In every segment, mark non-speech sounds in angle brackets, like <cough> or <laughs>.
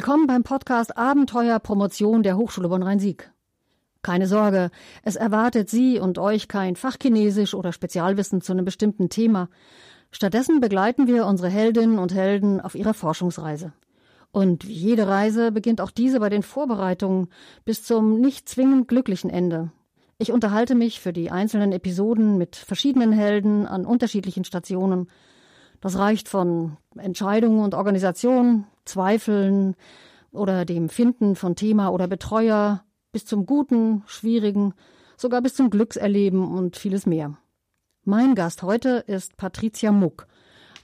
Willkommen beim Podcast Abenteuer Promotion der Hochschule Bonn-Rhein-Sieg. Keine Sorge, es erwartet Sie und euch kein Fachchinesisch oder Spezialwissen zu einem bestimmten Thema. Stattdessen begleiten wir unsere Heldinnen und Helden auf ihrer Forschungsreise. Und wie jede Reise beginnt auch diese bei den Vorbereitungen bis zum nicht zwingend glücklichen Ende. Ich unterhalte mich für die einzelnen Episoden mit verschiedenen Helden an unterschiedlichen Stationen. Das reicht von Entscheidungen und Organisation, Zweifeln oder dem Finden von Thema oder Betreuer bis zum Guten, Schwierigen, sogar bis zum Glückserleben und vieles mehr. Mein Gast heute ist Patricia Muck.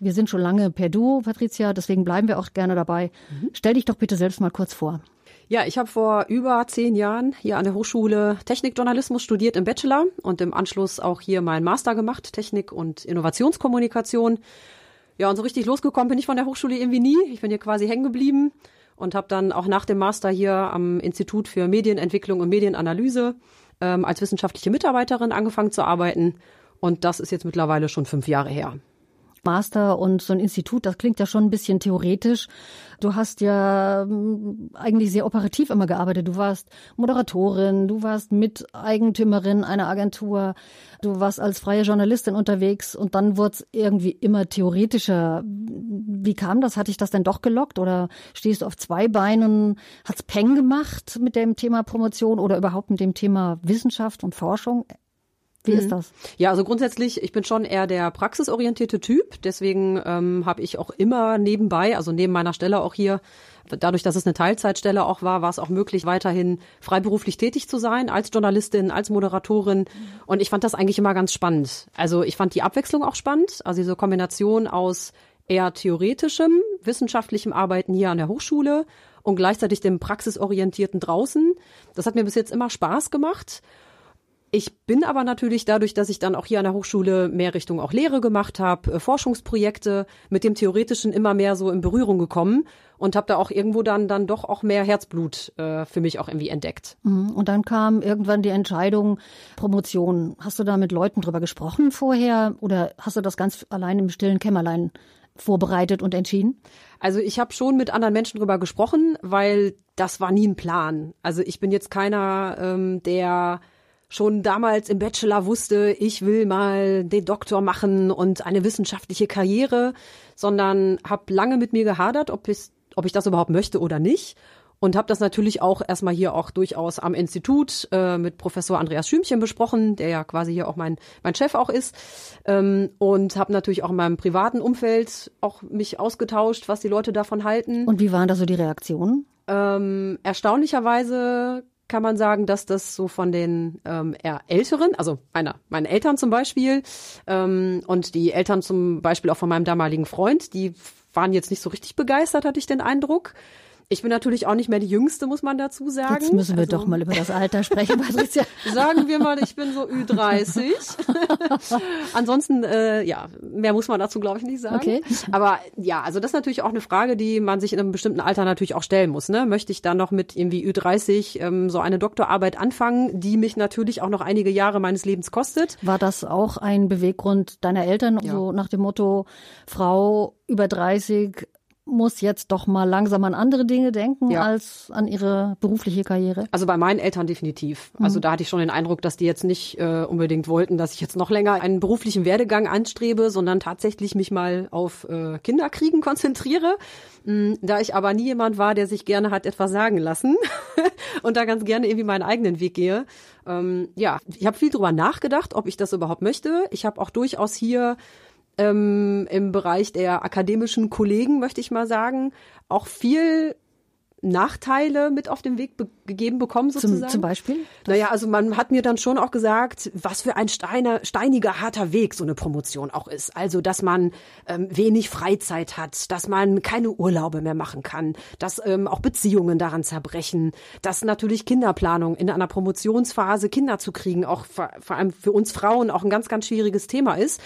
Wir sind schon lange per Duo, Patricia, deswegen bleiben wir auch gerne dabei. Mhm. Stell dich doch bitte selbst mal kurz vor. Ja, ich habe vor über zehn Jahren hier an der Hochschule Technikjournalismus studiert im Bachelor und im Anschluss auch hier meinen Master gemacht, Technik und Innovationskommunikation. Ja, und so richtig losgekommen bin ich von der Hochschule irgendwie nie. Ich bin hier quasi hängen geblieben und habe dann auch nach dem Master hier am Institut für Medienentwicklung und Medienanalyse ähm, als wissenschaftliche Mitarbeiterin angefangen zu arbeiten. Und das ist jetzt mittlerweile schon fünf Jahre her. Master und so ein Institut, das klingt ja schon ein bisschen theoretisch. Du hast ja hm, eigentlich sehr operativ immer gearbeitet. Du warst Moderatorin, du warst Miteigentümerin einer Agentur, du warst als freie Journalistin unterwegs und dann wurde es irgendwie immer theoretischer. Wie kam das? Hat dich das denn doch gelockt oder stehst du auf zwei Beinen? Hat's Peng gemacht mit dem Thema Promotion oder überhaupt mit dem Thema Wissenschaft und Forschung? Wie mhm. ist das? Ja, also grundsätzlich, ich bin schon eher der praxisorientierte Typ. Deswegen ähm, habe ich auch immer nebenbei, also neben meiner Stelle auch hier, dadurch, dass es eine Teilzeitstelle auch war, war es auch möglich, weiterhin freiberuflich tätig zu sein, als Journalistin, als Moderatorin. Und ich fand das eigentlich immer ganz spannend. Also ich fand die Abwechslung auch spannend. Also diese Kombination aus eher theoretischem, wissenschaftlichem Arbeiten hier an der Hochschule und gleichzeitig dem praxisorientierten draußen. Das hat mir bis jetzt immer Spaß gemacht. Ich bin aber natürlich dadurch, dass ich dann auch hier an der Hochschule mehr Richtung auch Lehre gemacht habe, äh, Forschungsprojekte mit dem Theoretischen immer mehr so in Berührung gekommen und habe da auch irgendwo dann dann doch auch mehr Herzblut äh, für mich auch irgendwie entdeckt. Mhm. Und dann kam irgendwann die Entscheidung Promotion. Hast du da mit Leuten drüber gesprochen vorher oder hast du das ganz allein im stillen Kämmerlein vorbereitet und entschieden? Also ich habe schon mit anderen Menschen drüber gesprochen, weil das war nie ein Plan. Also ich bin jetzt keiner, ähm, der schon damals im Bachelor wusste, ich will mal den Doktor machen und eine wissenschaftliche Karriere, sondern habe lange mit mir gehadert, ob ich, ob ich das überhaupt möchte oder nicht. Und habe das natürlich auch erstmal hier auch durchaus am Institut äh, mit Professor Andreas Schümchen besprochen, der ja quasi hier auch mein, mein Chef auch ist. Ähm, und habe natürlich auch in meinem privaten Umfeld auch mich ausgetauscht, was die Leute davon halten. Und wie waren da so die Reaktionen? Ähm, erstaunlicherweise kann man sagen, dass das so von den ähm, eher Älteren, also meiner, meine Eltern zum Beispiel ähm, und die Eltern zum Beispiel auch von meinem damaligen Freund, die waren jetzt nicht so richtig begeistert, hatte ich den Eindruck. Ich bin natürlich auch nicht mehr die Jüngste, muss man dazu sagen. Jetzt müssen wir also, doch mal über das Alter sprechen, <laughs> Patricia. sagen wir mal, ich bin so Ü30. <laughs> Ansonsten, äh, ja, mehr muss man dazu, glaube ich, nicht sagen. Okay. Aber ja, also das ist natürlich auch eine Frage, die man sich in einem bestimmten Alter natürlich auch stellen muss. Ne? Möchte ich dann noch mit irgendwie Ü30 ähm, so eine Doktorarbeit anfangen, die mich natürlich auch noch einige Jahre meines Lebens kostet? War das auch ein Beweggrund deiner Eltern, ja. so nach dem Motto, Frau über 30 muss jetzt doch mal langsam an andere Dinge denken ja. als an ihre berufliche Karriere? Also bei meinen Eltern definitiv. Mhm. Also da hatte ich schon den Eindruck, dass die jetzt nicht äh, unbedingt wollten, dass ich jetzt noch länger einen beruflichen Werdegang anstrebe, sondern tatsächlich mich mal auf äh, Kinderkriegen konzentriere. Mhm. Da ich aber nie jemand war, der sich gerne hat etwas sagen lassen <laughs> und da ganz gerne irgendwie meinen eigenen Weg gehe. Ähm, ja, ich habe viel drüber nachgedacht, ob ich das überhaupt möchte. Ich habe auch durchaus hier ähm, im Bereich der akademischen Kollegen, möchte ich mal sagen, auch viel Nachteile mit auf den Weg be gegeben bekommen sozusagen. Zum, zum Beispiel? Naja, also man hat mir dann schon auch gesagt, was für ein steiner, steiniger, harter Weg so eine Promotion auch ist. Also, dass man ähm, wenig Freizeit hat, dass man keine Urlaube mehr machen kann, dass ähm, auch Beziehungen daran zerbrechen, dass natürlich Kinderplanung in einer Promotionsphase Kinder zu kriegen, auch vor, vor allem für uns Frauen auch ein ganz, ganz schwieriges Thema ist.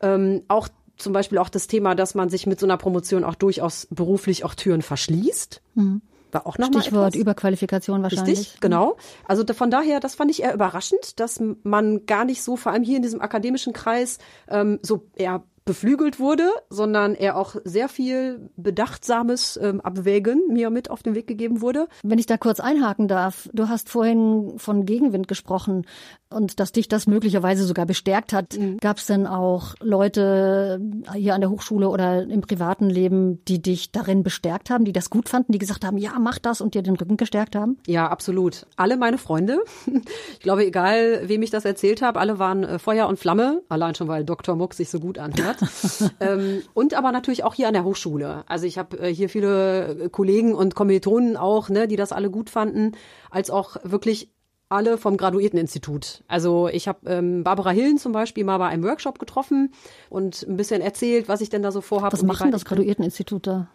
Ähm, auch zum Beispiel auch das Thema, dass man sich mit so einer Promotion auch durchaus beruflich auch Türen verschließt. Mhm. War auch noch Stichwort. Überqualifikation wahrscheinlich. Richtig, genau. Also von daher, das fand ich eher überraschend, dass man gar nicht so, vor allem hier in diesem akademischen Kreis, ähm, so eher beflügelt wurde, sondern er auch sehr viel bedachtsames ähm, Abwägen mir mit auf den Weg gegeben wurde. Wenn ich da kurz einhaken darf, du hast vorhin von Gegenwind gesprochen und dass dich das möglicherweise sogar bestärkt hat. Mhm. Gab es denn auch Leute hier an der Hochschule oder im privaten Leben, die dich darin bestärkt haben, die das gut fanden, die gesagt haben, ja, mach das und dir den Rücken gestärkt haben? Ja, absolut. Alle meine Freunde. <laughs> Ich glaube, egal wem ich das erzählt habe, alle waren äh, Feuer und Flamme, allein schon, weil Dr. Muck sich so gut anhört. <laughs> ähm, und aber natürlich auch hier an der Hochschule. Also ich habe äh, hier viele Kollegen und Kommilitonen auch, ne, die das alle gut fanden, als auch wirklich alle vom Graduierteninstitut. Also ich habe ähm, Barbara Hillen zum Beispiel mal bei einem Workshop getroffen und ein bisschen erzählt, was ich denn da so vorhabe. Was machen das Graduierteninstitut da?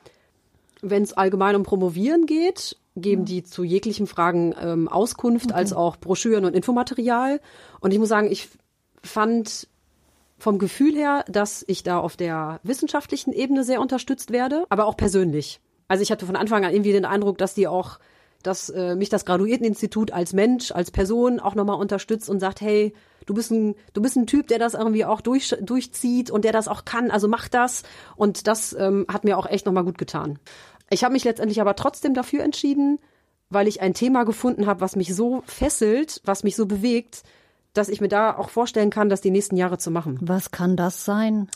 Wenn es allgemein um Promovieren geht, geben ja. die zu jeglichen Fragen ähm, Auskunft, okay. als auch Broschüren und Infomaterial. Und ich muss sagen, ich fand vom Gefühl her, dass ich da auf der wissenschaftlichen Ebene sehr unterstützt werde, aber auch persönlich. Also ich hatte von Anfang an irgendwie den Eindruck, dass die auch dass äh, mich das Graduierteninstitut als Mensch, als Person auch nochmal unterstützt und sagt, hey, du bist ein, du bist ein Typ, der das irgendwie auch durch, durchzieht und der das auch kann, also mach das. Und das ähm, hat mir auch echt nochmal gut getan. Ich habe mich letztendlich aber trotzdem dafür entschieden, weil ich ein Thema gefunden habe, was mich so fesselt, was mich so bewegt, dass ich mir da auch vorstellen kann, das die nächsten Jahre zu machen. Was kann das sein?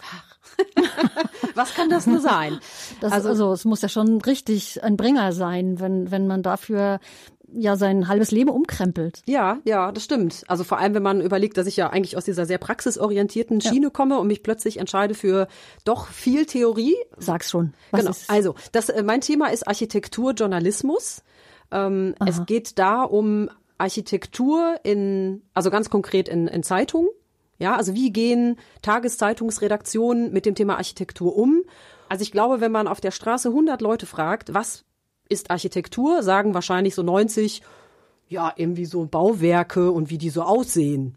<laughs> Was kann das nur sein? Das, also, also es muss ja schon richtig ein Bringer sein, wenn, wenn man dafür ja sein halbes Leben umkrempelt. Ja, ja, das stimmt. Also vor allem, wenn man überlegt, dass ich ja eigentlich aus dieser sehr praxisorientierten Schiene ja. komme und mich plötzlich entscheide für doch viel Theorie. Sag's schon. Was genau. Ist? Also, das, äh, mein Thema ist Architekturjournalismus. Ähm, es geht da um Architektur in, also ganz konkret in, in Zeitungen. Ja, also wie gehen Tageszeitungsredaktionen mit dem Thema Architektur um? Also ich glaube, wenn man auf der Straße 100 Leute fragt, was ist Architektur, sagen wahrscheinlich so 90, ja, irgendwie so Bauwerke und wie die so aussehen.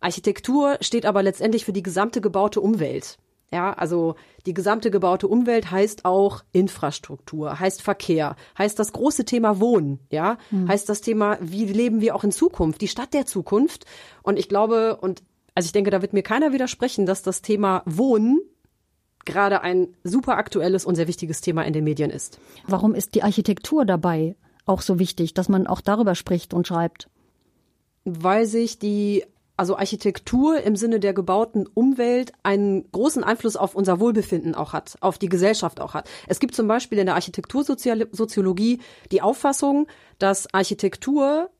Architektur steht aber letztendlich für die gesamte gebaute Umwelt. Ja, also die gesamte gebaute Umwelt heißt auch Infrastruktur, heißt Verkehr, heißt das große Thema Wohnen, ja, mhm. heißt das Thema, wie leben wir auch in Zukunft, die Stadt der Zukunft. Und ich glaube, und also ich denke, da wird mir keiner widersprechen, dass das Thema Wohnen gerade ein super aktuelles und sehr wichtiges Thema in den Medien ist. Warum ist die Architektur dabei auch so wichtig, dass man auch darüber spricht und schreibt? Weil sich die also Architektur im Sinne der gebauten Umwelt einen großen Einfluss auf unser Wohlbefinden auch hat, auf die Gesellschaft auch hat. Es gibt zum Beispiel in der Architektursoziologie die Auffassung, dass Architektur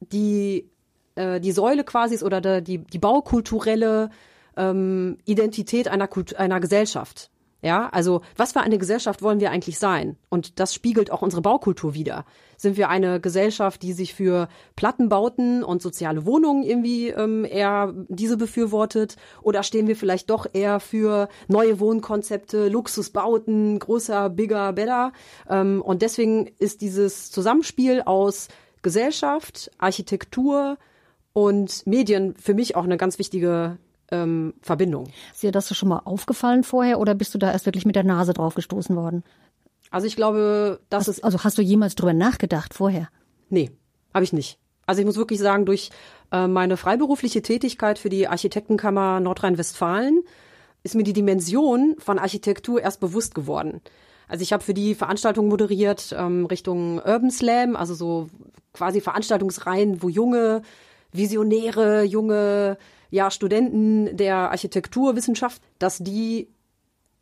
die äh, die Säule quasi ist oder der, die, die baukulturelle ähm, Identität einer, Kult einer Gesellschaft. Ja, also was für eine Gesellschaft wollen wir eigentlich sein? Und das spiegelt auch unsere Baukultur wider. Sind wir eine Gesellschaft, die sich für Plattenbauten und soziale Wohnungen irgendwie ähm, eher diese befürwortet? Oder stehen wir vielleicht doch eher für neue Wohnkonzepte, Luxusbauten, großer, bigger, better? Ähm, und deswegen ist dieses Zusammenspiel aus Gesellschaft, Architektur, und Medien für mich auch eine ganz wichtige ähm, Verbindung. Ist dir das schon mal aufgefallen vorher oder bist du da erst wirklich mit der Nase drauf gestoßen worden? Also ich glaube, das ist. Also hast du jemals drüber nachgedacht vorher? Nee, habe ich nicht. Also ich muss wirklich sagen, durch äh, meine freiberufliche Tätigkeit für die Architektenkammer Nordrhein-Westfalen ist mir die Dimension von Architektur erst bewusst geworden. Also ich habe für die Veranstaltung moderiert ähm, Richtung Urban Slam, also so quasi Veranstaltungsreihen, wo junge visionäre junge ja, Studenten der Architekturwissenschaft, dass die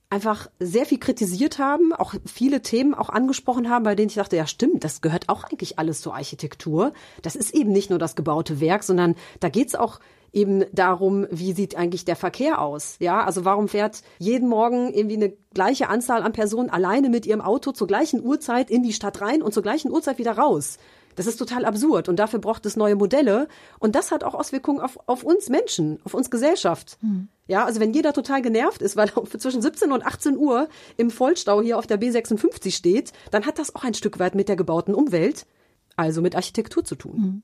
einfach sehr viel kritisiert haben, auch viele Themen auch angesprochen haben, bei denen ich dachte, ja stimmt, das gehört auch eigentlich alles zur Architektur. Das ist eben nicht nur das gebaute Werk, sondern da geht's auch eben darum, wie sieht eigentlich der Verkehr aus? Ja, also warum fährt jeden Morgen irgendwie eine gleiche Anzahl an Personen alleine mit ihrem Auto zur gleichen Uhrzeit in die Stadt rein und zur gleichen Uhrzeit wieder raus? Das ist total absurd und dafür braucht es neue Modelle und das hat auch Auswirkungen auf, auf uns Menschen, auf uns Gesellschaft. Hm. Ja, also wenn jeder total genervt ist, weil er <laughs> zwischen 17 und 18 Uhr im Vollstau hier auf der B56 steht, dann hat das auch ein Stück weit mit der gebauten Umwelt, also mit Architektur zu tun. Hm.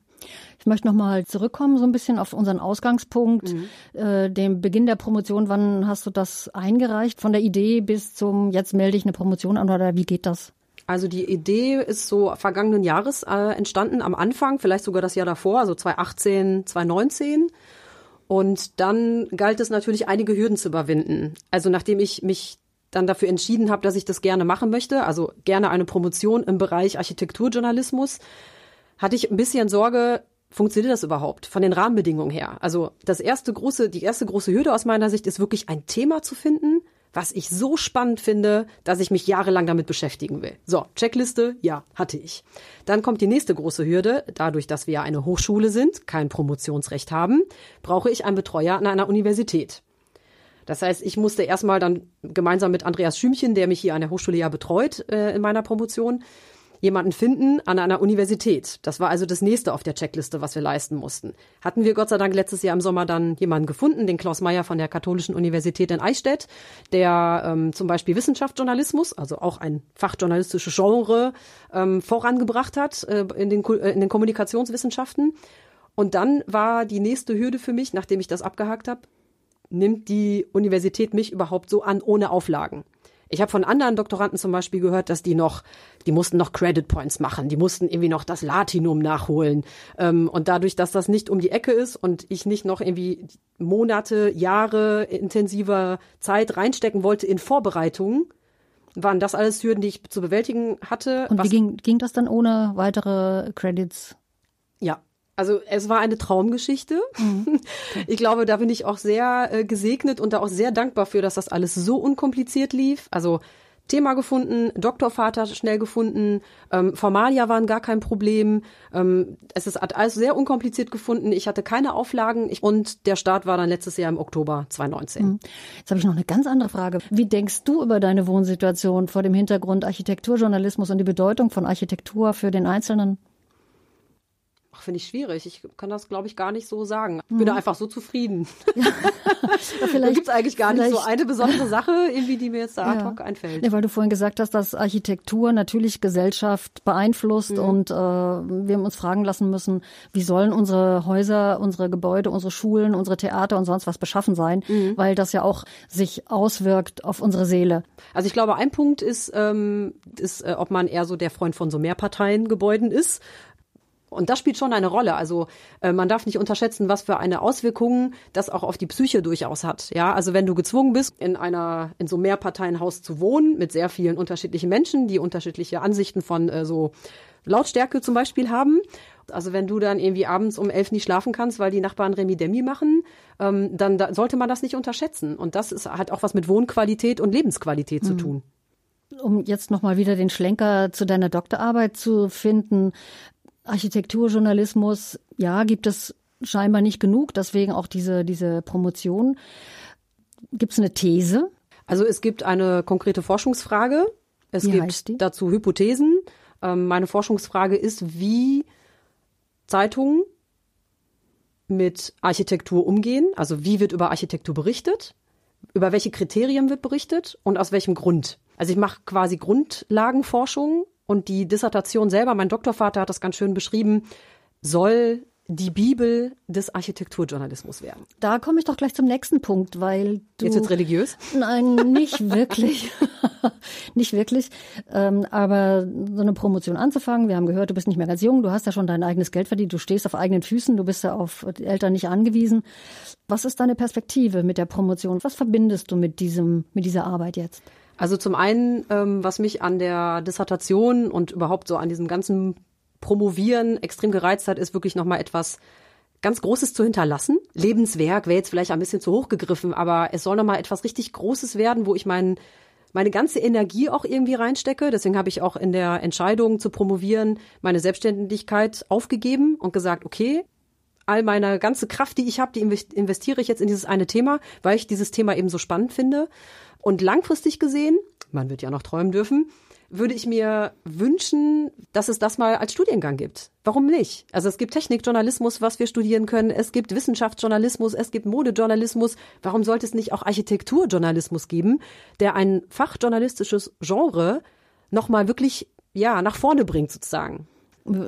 Ich möchte noch mal zurückkommen so ein bisschen auf unseren Ausgangspunkt, mhm. äh, dem Beginn der Promotion. Wann hast du das eingereicht? Von der Idee bis zum jetzt melde ich eine Promotion an oder wie geht das? Also die Idee ist so vergangenen Jahres äh, entstanden, am Anfang, vielleicht sogar das Jahr davor, also 2018, 2019. Und dann galt es natürlich, einige Hürden zu überwinden. Also nachdem ich mich dann dafür entschieden habe, dass ich das gerne machen möchte, also gerne eine Promotion im Bereich Architekturjournalismus, hatte ich ein bisschen Sorge, funktioniert das überhaupt von den Rahmenbedingungen her? Also das erste große, die erste große Hürde aus meiner Sicht ist wirklich ein Thema zu finden, was ich so spannend finde, dass ich mich jahrelang damit beschäftigen will. So, Checkliste, ja, hatte ich. Dann kommt die nächste große Hürde. Dadurch, dass wir eine Hochschule sind, kein Promotionsrecht haben, brauche ich einen Betreuer an einer Universität. Das heißt, ich musste erstmal dann gemeinsam mit Andreas Schümchen, der mich hier an der Hochschule ja betreut äh, in meiner Promotion, jemanden finden an einer Universität. Das war also das nächste auf der Checkliste, was wir leisten mussten. Hatten wir Gott sei Dank letztes Jahr im Sommer dann jemanden gefunden, den Klaus Meyer von der Katholischen Universität in Eichstätt, der ähm, zum Beispiel Wissenschaftsjournalismus, also auch ein fachjournalistisches Genre, ähm, vorangebracht hat äh, in, den, äh, in den Kommunikationswissenschaften. Und dann war die nächste Hürde für mich, nachdem ich das abgehakt habe, nimmt die Universität mich überhaupt so an ohne Auflagen? Ich habe von anderen Doktoranden zum Beispiel gehört, dass die noch, die mussten noch Credit Points machen, die mussten irgendwie noch das Latinum nachholen. Ähm, und dadurch, dass das nicht um die Ecke ist und ich nicht noch irgendwie Monate, Jahre intensiver Zeit reinstecken wollte in Vorbereitungen, waren das alles Hürden, die ich zu bewältigen hatte. Und wie ging, ging das dann ohne weitere Credits? Ja, also es war eine Traumgeschichte. Mhm. <laughs> Ich glaube, da bin ich auch sehr äh, gesegnet und da auch sehr dankbar für, dass das alles so unkompliziert lief. Also Thema gefunden, Doktorvater schnell gefunden, ähm, Formalia waren gar kein Problem. Ähm, es ist alles sehr unkompliziert gefunden. Ich hatte keine Auflagen ich, und der Start war dann letztes Jahr im Oktober 2019. Mhm. Jetzt habe ich noch eine ganz andere Frage. Wie denkst du über deine Wohnsituation vor dem Hintergrund Architekturjournalismus und die Bedeutung von Architektur für den Einzelnen? Finde ich schwierig. Ich kann das, glaube ich, gar nicht so sagen. Ich bin da mhm. einfach so zufrieden. <laughs> Ja. da gibt es eigentlich gar nicht so eine besondere <laughs> Sache, irgendwie, die mir jetzt da ad hoc einfällt. Ja, weil du vorhin gesagt hast, dass Architektur natürlich Gesellschaft beeinflusst mhm. und äh, wir haben uns fragen lassen müssen, wie sollen unsere Häuser, unsere Gebäude, unsere Schulen, unsere Theater und sonst was beschaffen sein, mhm. weil das ja auch sich auswirkt auf unsere Seele. Also ich glaube, ein Punkt ist, ähm, ist äh, ob man eher so der Freund von so Mehrparteiengebäuden ist und das spielt schon eine Rolle. Also äh, man darf nicht unterschätzen, was für eine Auswirkung das auch auf die Psyche durchaus hat. Ja, also wenn du gezwungen bist, in einer in so Mehrparteienhaus zu wohnen mit sehr vielen unterschiedlichen Menschen, die unterschiedliche Ansichten von äh, so Lautstärke zum Beispiel haben. Also wenn du dann irgendwie abends um elf nicht schlafen kannst, weil die Nachbarn Remi Demi machen, ähm, dann da sollte man das nicht unterschätzen. Und das ist, hat auch was mit Wohnqualität und Lebensqualität mhm. zu tun um jetzt nochmal wieder den Schlenker zu deiner Doktorarbeit zu finden. Architekturjournalismus, ja, gibt es scheinbar nicht genug, deswegen auch diese, diese Promotion. Gibt es eine These? Also es gibt eine konkrete Forschungsfrage. Es wie gibt dazu Hypothesen. Ähm, meine Forschungsfrage ist, wie Zeitungen mit Architektur umgehen. Also wie wird über Architektur berichtet? Über welche Kriterien wird berichtet und aus welchem Grund? Also ich mache quasi Grundlagenforschung und die Dissertation selber, mein Doktorvater hat das ganz schön beschrieben, soll die Bibel des Architekturjournalismus werden. Da komme ich doch gleich zum nächsten Punkt, weil du. Jetzt jetzt religiös? Nein, nicht <laughs> wirklich. <laughs> nicht wirklich. Ähm, aber so eine Promotion anzufangen, wir haben gehört, du bist nicht mehr ganz jung, du hast ja schon dein eigenes Geld verdient, du stehst auf eigenen Füßen, du bist ja auf Eltern nicht angewiesen. Was ist deine Perspektive mit der Promotion? Was verbindest du mit diesem, mit dieser Arbeit jetzt? Also zum einen, ähm, was mich an der Dissertation und überhaupt so an diesem ganzen Promovieren extrem gereizt hat, ist wirklich nochmal etwas ganz Großes zu hinterlassen. Lebenswerk wäre jetzt vielleicht ein bisschen zu hoch gegriffen, aber es soll nochmal etwas richtig Großes werden, wo ich mein, meine ganze Energie auch irgendwie reinstecke. Deswegen habe ich auch in der Entscheidung zu promovieren meine Selbstständigkeit aufgegeben und gesagt, okay, all meine ganze Kraft, die ich habe, die investiere ich jetzt in dieses eine Thema, weil ich dieses Thema eben so spannend finde. Und langfristig gesehen, man wird ja noch träumen dürfen, würde ich mir wünschen, dass es das mal als Studiengang gibt. Warum nicht? Also es gibt Technikjournalismus, was wir studieren können. Es gibt Wissenschaftsjournalismus, es gibt Modejournalismus. Warum sollte es nicht auch Architekturjournalismus geben, der ein fachjournalistisches Genre nochmal wirklich, ja, nach vorne bringt sozusagen?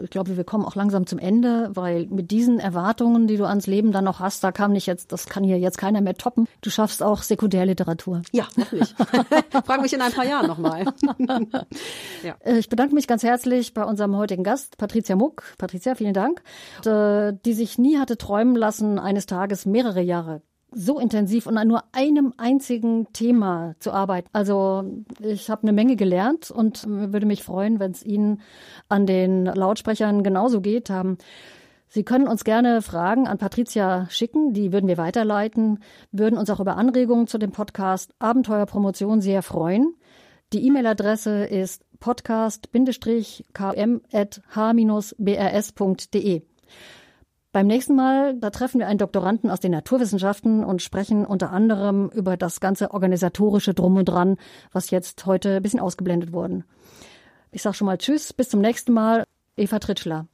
Ich glaube, wir kommen auch langsam zum Ende, weil mit diesen Erwartungen, die du ans Leben dann noch hast, da kam nicht jetzt, das kann hier jetzt keiner mehr toppen. Du schaffst auch Sekundärliteratur. Ja, hoffentlich. <laughs> Frag mich in ein paar Jahren nochmal. <laughs> ja. Äh, ich bedanke mich ganz herzlich bei unserem heutigen Gast, Patricia Muck. Patricia, vielen Dank. Äh, die sich nie hatte träumen lassen, eines Tages mehrere Jahre so intensiv und an nur einem einzigen Thema zu arbeiten. Also ich habe eine Menge gelernt und würde mich freuen, wenn es Ihnen an den Lautsprechern genauso geht. Haben. Sie können uns gerne Fragen an Patricia schicken, die würden wir weiterleiten, würden uns auch über Anregungen zu dem Podcast Abenteuerpromotion sehr freuen. Die E-Mail-Adresse ist podcast-km.h-brs.de. Beim nächsten Mal, da treffen wir einen Doktoranden aus den Naturwissenschaften und sprechen unter anderem über das ganze organisatorische Drum und Dran, was jetzt heute ein bisschen ausgeblendet wurde. Ich sage schon mal Tschüss, bis zum nächsten Mal. Eva Tritschler.